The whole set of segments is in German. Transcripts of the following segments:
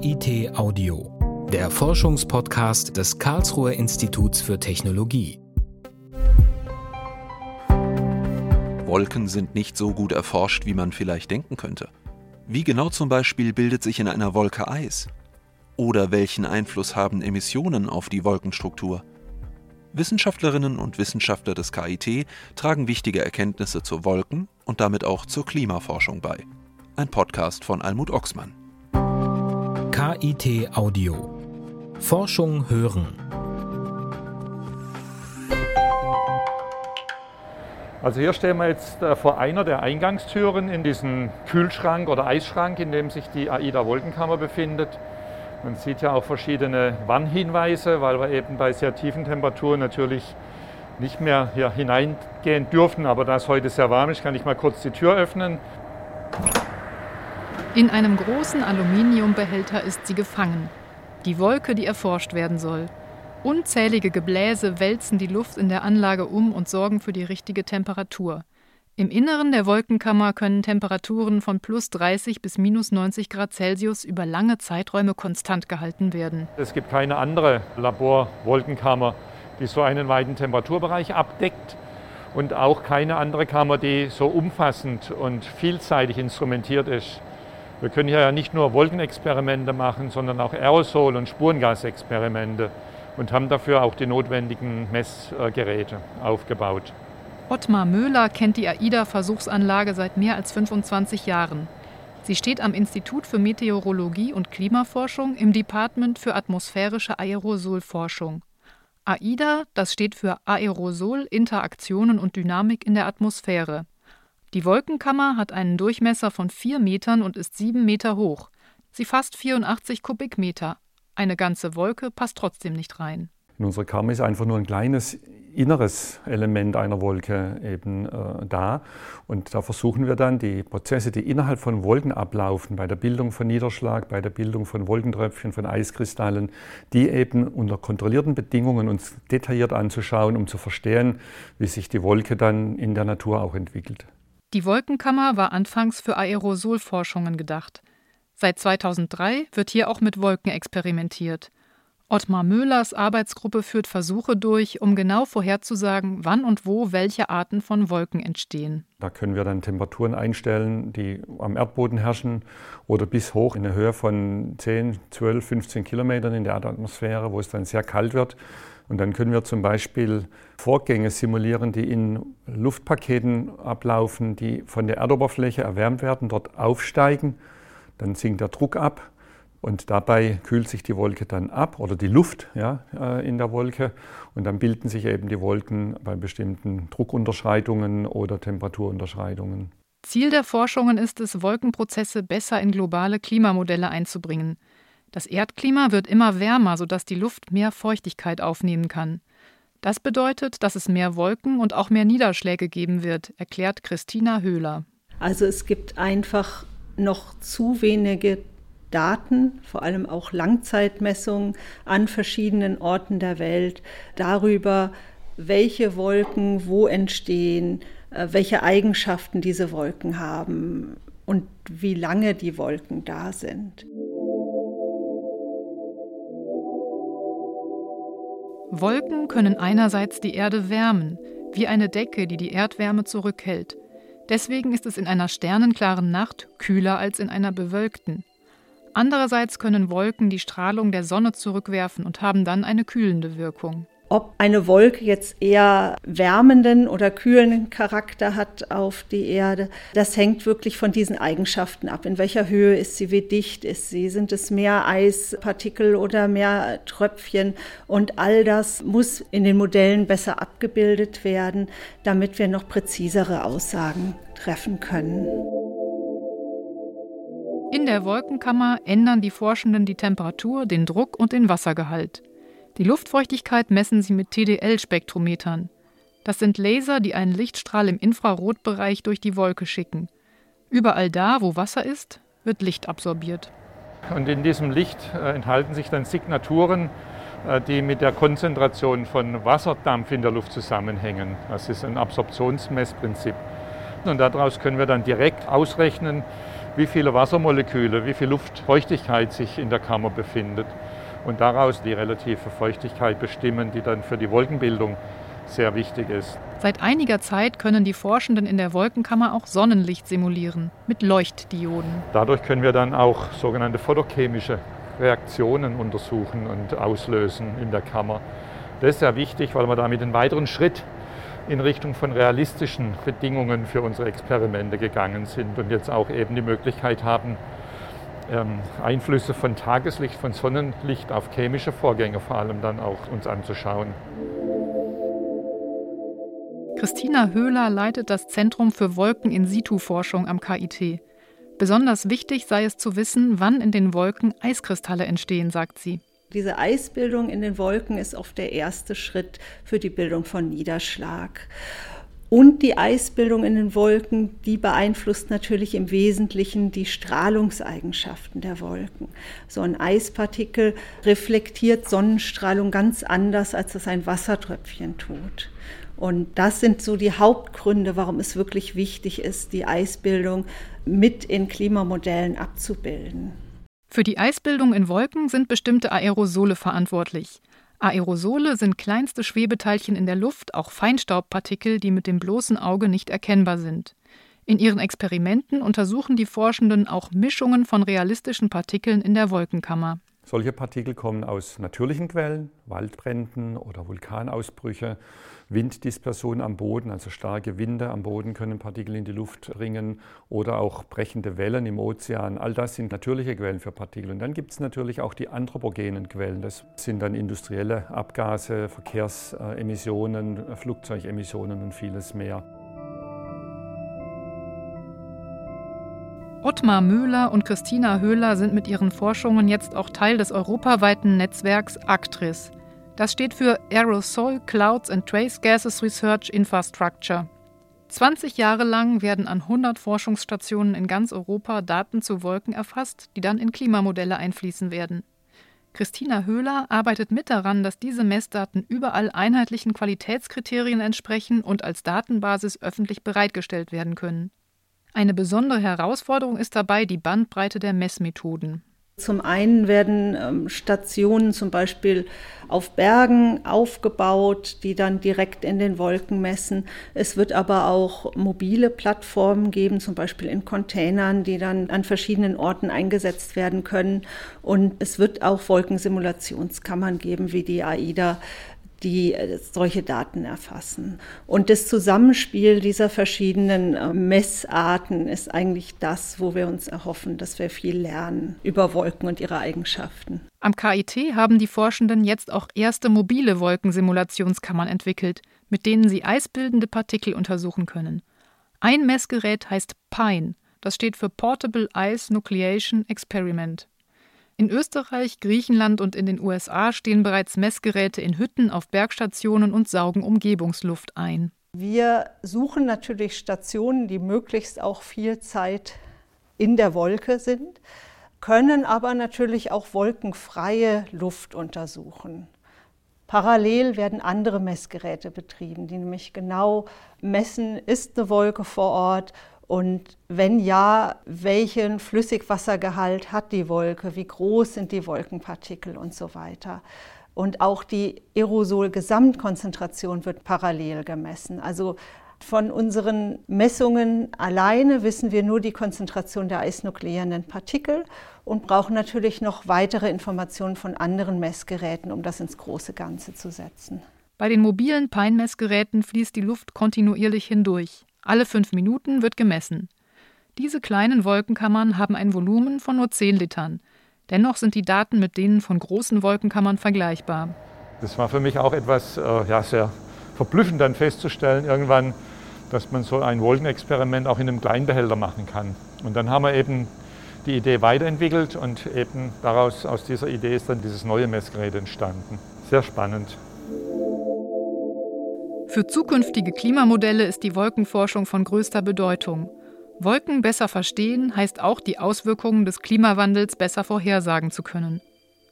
KIT Audio, der Forschungspodcast des Karlsruher Instituts für Technologie. Wolken sind nicht so gut erforscht, wie man vielleicht denken könnte. Wie genau zum Beispiel bildet sich in einer Wolke Eis? Oder welchen Einfluss haben Emissionen auf die Wolkenstruktur? Wissenschaftlerinnen und Wissenschaftler des KIT tragen wichtige Erkenntnisse zu Wolken und damit auch zur Klimaforschung bei. Ein Podcast von Almut Oxmann. KIT Audio. Forschung hören. Also hier stehen wir jetzt äh, vor einer der Eingangstüren in diesem Kühlschrank oder Eisschrank, in dem sich die AIDA Wolkenkammer befindet. Man sieht ja auch verschiedene Warnhinweise, weil wir eben bei sehr tiefen Temperaturen natürlich nicht mehr hier hineingehen dürfen. Aber da es heute sehr warm ist, kann ich mal kurz die Tür öffnen. In einem großen Aluminiumbehälter ist sie gefangen. Die Wolke, die erforscht werden soll. Unzählige Gebläse wälzen die Luft in der Anlage um und sorgen für die richtige Temperatur. Im Inneren der Wolkenkammer können Temperaturen von plus 30 bis minus 90 Grad Celsius über lange Zeiträume konstant gehalten werden. Es gibt keine andere Laborwolkenkammer, die so einen weiten Temperaturbereich abdeckt und auch keine andere Kammer, die so umfassend und vielseitig instrumentiert ist. Wir können hier ja nicht nur Wolkenexperimente machen, sondern auch Aerosol- und Spurengasexperimente und haben dafür auch die notwendigen Messgeräte aufgebaut. Ottmar Möhler kennt die AIDA-Versuchsanlage seit mehr als 25 Jahren. Sie steht am Institut für Meteorologie und Klimaforschung im Department für atmosphärische Aerosolforschung. AIDA, das steht für Aerosol, Interaktionen und Dynamik in der Atmosphäre. Die Wolkenkammer hat einen Durchmesser von 4 Metern und ist 7 Meter hoch. Sie fasst 84 Kubikmeter. Eine ganze Wolke passt trotzdem nicht rein. In unserer Kammer ist einfach nur ein kleines inneres Element einer Wolke eben äh, da. Und da versuchen wir dann die Prozesse, die innerhalb von Wolken ablaufen, bei der Bildung von Niederschlag, bei der Bildung von Wolkentröpfchen, von Eiskristallen, die eben unter kontrollierten Bedingungen uns detailliert anzuschauen, um zu verstehen, wie sich die Wolke dann in der Natur auch entwickelt. Die Wolkenkammer war anfangs für Aerosolforschungen gedacht. Seit 2003 wird hier auch mit Wolken experimentiert. Ottmar Möhlers Arbeitsgruppe führt Versuche durch, um genau vorherzusagen, wann und wo welche Arten von Wolken entstehen. Da können wir dann Temperaturen einstellen, die am Erdboden herrschen oder bis hoch in eine Höhe von 10, 12, 15 Kilometern in der Erdatmosphäre, wo es dann sehr kalt wird. Und dann können wir zum Beispiel Vorgänge simulieren, die in Luftpaketen ablaufen, die von der Erdoberfläche erwärmt werden, dort aufsteigen. Dann sinkt der Druck ab und dabei kühlt sich die Wolke dann ab oder die Luft ja, äh, in der Wolke. Und dann bilden sich eben die Wolken bei bestimmten Druckunterschreitungen oder Temperaturunterschreitungen. Ziel der Forschungen ist es, Wolkenprozesse besser in globale Klimamodelle einzubringen. Das Erdklima wird immer wärmer, sodass die Luft mehr Feuchtigkeit aufnehmen kann. Das bedeutet, dass es mehr Wolken und auch mehr Niederschläge geben wird, erklärt Christina Höhler. Also es gibt einfach noch zu wenige Daten, vor allem auch Langzeitmessungen an verschiedenen Orten der Welt darüber, welche Wolken wo entstehen, äh, welche Eigenschaften diese Wolken haben und wie lange die Wolken da sind. Wolken können einerseits die Erde wärmen, wie eine Decke, die die Erdwärme zurückhält. Deswegen ist es in einer sternenklaren Nacht kühler als in einer bewölkten. Andererseits können Wolken die Strahlung der Sonne zurückwerfen und haben dann eine kühlende Wirkung. Ob eine Wolke jetzt eher wärmenden oder kühlenden Charakter hat auf die Erde, das hängt wirklich von diesen Eigenschaften ab. In welcher Höhe ist sie, wie dicht ist sie, sind es mehr Eispartikel oder mehr Tröpfchen und all das muss in den Modellen besser abgebildet werden, damit wir noch präzisere Aussagen treffen können. In der Wolkenkammer ändern die Forschenden die Temperatur, den Druck und den Wassergehalt. Die Luftfeuchtigkeit messen sie mit TDL-Spektrometern. Das sind Laser, die einen Lichtstrahl im Infrarotbereich durch die Wolke schicken. Überall da, wo Wasser ist, wird Licht absorbiert. Und in diesem Licht äh, enthalten sich dann Signaturen, äh, die mit der Konzentration von Wasserdampf in der Luft zusammenhängen. Das ist ein Absorptionsmessprinzip. Und daraus können wir dann direkt ausrechnen, wie viele Wassermoleküle, wie viel Luftfeuchtigkeit sich in der Kammer befindet und daraus die relative Feuchtigkeit bestimmen, die dann für die Wolkenbildung sehr wichtig ist. Seit einiger Zeit können die Forschenden in der Wolkenkammer auch Sonnenlicht simulieren mit Leuchtdioden. Dadurch können wir dann auch sogenannte photochemische Reaktionen untersuchen und auslösen in der Kammer. Das ist sehr wichtig, weil wir damit einen weiteren Schritt in Richtung von realistischen Bedingungen für unsere Experimente gegangen sind und jetzt auch eben die Möglichkeit haben, ähm, Einflüsse von Tageslicht, von Sonnenlicht auf chemische Vorgänge vor allem dann auch uns anzuschauen. Christina Höhler leitet das Zentrum für Wolken-in-Situ-Forschung am KIT. Besonders wichtig sei es zu wissen, wann in den Wolken Eiskristalle entstehen, sagt sie. Diese Eisbildung in den Wolken ist oft der erste Schritt für die Bildung von Niederschlag. Und die Eisbildung in den Wolken, die beeinflusst natürlich im Wesentlichen die Strahlungseigenschaften der Wolken. So ein Eispartikel reflektiert Sonnenstrahlung ganz anders, als es ein Wassertröpfchen tut. Und das sind so die Hauptgründe, warum es wirklich wichtig ist, die Eisbildung mit in Klimamodellen abzubilden. Für die Eisbildung in Wolken sind bestimmte Aerosole verantwortlich. Aerosole sind kleinste Schwebeteilchen in der Luft, auch Feinstaubpartikel, die mit dem bloßen Auge nicht erkennbar sind. In ihren Experimenten untersuchen die Forschenden auch Mischungen von realistischen Partikeln in der Wolkenkammer. Solche Partikel kommen aus natürlichen Quellen, Waldbränden oder Vulkanausbrüche, Winddispersion am Boden, also starke Winde am Boden können Partikel in die Luft bringen oder auch brechende Wellen im Ozean. All das sind natürliche Quellen für Partikel. Und dann gibt es natürlich auch die anthropogenen Quellen. Das sind dann industrielle Abgase, Verkehrsemissionen, Flugzeugemissionen und vieles mehr. Ottmar Möhler und Christina Höhler sind mit ihren Forschungen jetzt auch Teil des europaweiten Netzwerks ACTRIS. Das steht für Aerosol Clouds and Trace Gases Research Infrastructure. 20 Jahre lang werden an 100 Forschungsstationen in ganz Europa Daten zu Wolken erfasst, die dann in Klimamodelle einfließen werden. Christina Höhler arbeitet mit daran, dass diese Messdaten überall einheitlichen Qualitätskriterien entsprechen und als Datenbasis öffentlich bereitgestellt werden können. Eine besondere Herausforderung ist dabei die Bandbreite der Messmethoden. Zum einen werden ähm, Stationen zum Beispiel auf Bergen aufgebaut, die dann direkt in den Wolken messen. Es wird aber auch mobile Plattformen geben, zum Beispiel in Containern, die dann an verschiedenen Orten eingesetzt werden können. Und es wird auch Wolkensimulationskammern geben, wie die AIDA, die äh, solche Daten erfassen. Und das Zusammenspiel dieser verschiedenen äh, Messarten ist eigentlich das, wo wir uns erhoffen, dass wir viel lernen über Wolken und ihre Eigenschaften. Am KIT haben die Forschenden jetzt auch erste mobile Wolkensimulationskammern entwickelt, mit denen sie eisbildende Partikel untersuchen können. Ein Messgerät heißt PINE, das steht für Portable Ice Nucleation Experiment. In Österreich, Griechenland und in den USA stehen bereits Messgeräte in Hütten auf Bergstationen und saugen Umgebungsluft ein. Wir suchen natürlich Stationen, die möglichst auch viel Zeit in der Wolke sind, können aber natürlich auch wolkenfreie Luft untersuchen. Parallel werden andere Messgeräte betrieben, die nämlich genau messen, ist eine Wolke vor Ort und wenn ja, welchen Flüssigwassergehalt hat die Wolke? Wie groß sind die Wolkenpartikel und so weiter? Und auch die Aerosol-Gesamtkonzentration wird parallel gemessen. Also von unseren Messungen alleine wissen wir nur die Konzentration der eisnukleierenden Partikel und brauchen natürlich noch weitere Informationen von anderen Messgeräten, um das ins große Ganze zu setzen. Bei den mobilen Pein-Messgeräten fließt die Luft kontinuierlich hindurch. Alle fünf Minuten wird gemessen. Diese kleinen Wolkenkammern haben ein Volumen von nur 10 Litern. Dennoch sind die Daten mit denen von großen Wolkenkammern vergleichbar. Das war für mich auch etwas äh, ja, sehr verblüffend dann festzustellen, irgendwann, dass man so ein Wolkenexperiment auch in einem Kleinbehälter machen kann. Und dann haben wir eben die Idee weiterentwickelt und eben daraus, aus dieser Idee ist dann dieses neue Messgerät entstanden. Sehr spannend. Für zukünftige Klimamodelle ist die Wolkenforschung von größter Bedeutung. Wolken besser verstehen heißt auch, die Auswirkungen des Klimawandels besser vorhersagen zu können.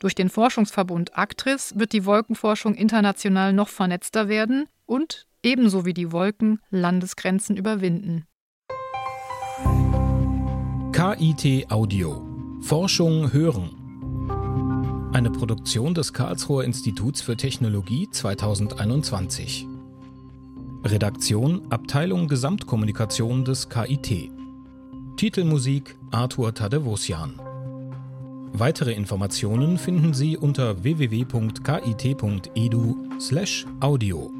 Durch den Forschungsverbund ACTRIS wird die Wolkenforschung international noch vernetzter werden und, ebenso wie die Wolken, Landesgrenzen überwinden. KIT Audio. Forschung hören. Eine Produktion des Karlsruher Instituts für Technologie 2021. Redaktion Abteilung Gesamtkommunikation des KIT. Titelmusik Arthur Tadevosian. Weitere Informationen finden Sie unter www.kit.edu/audio.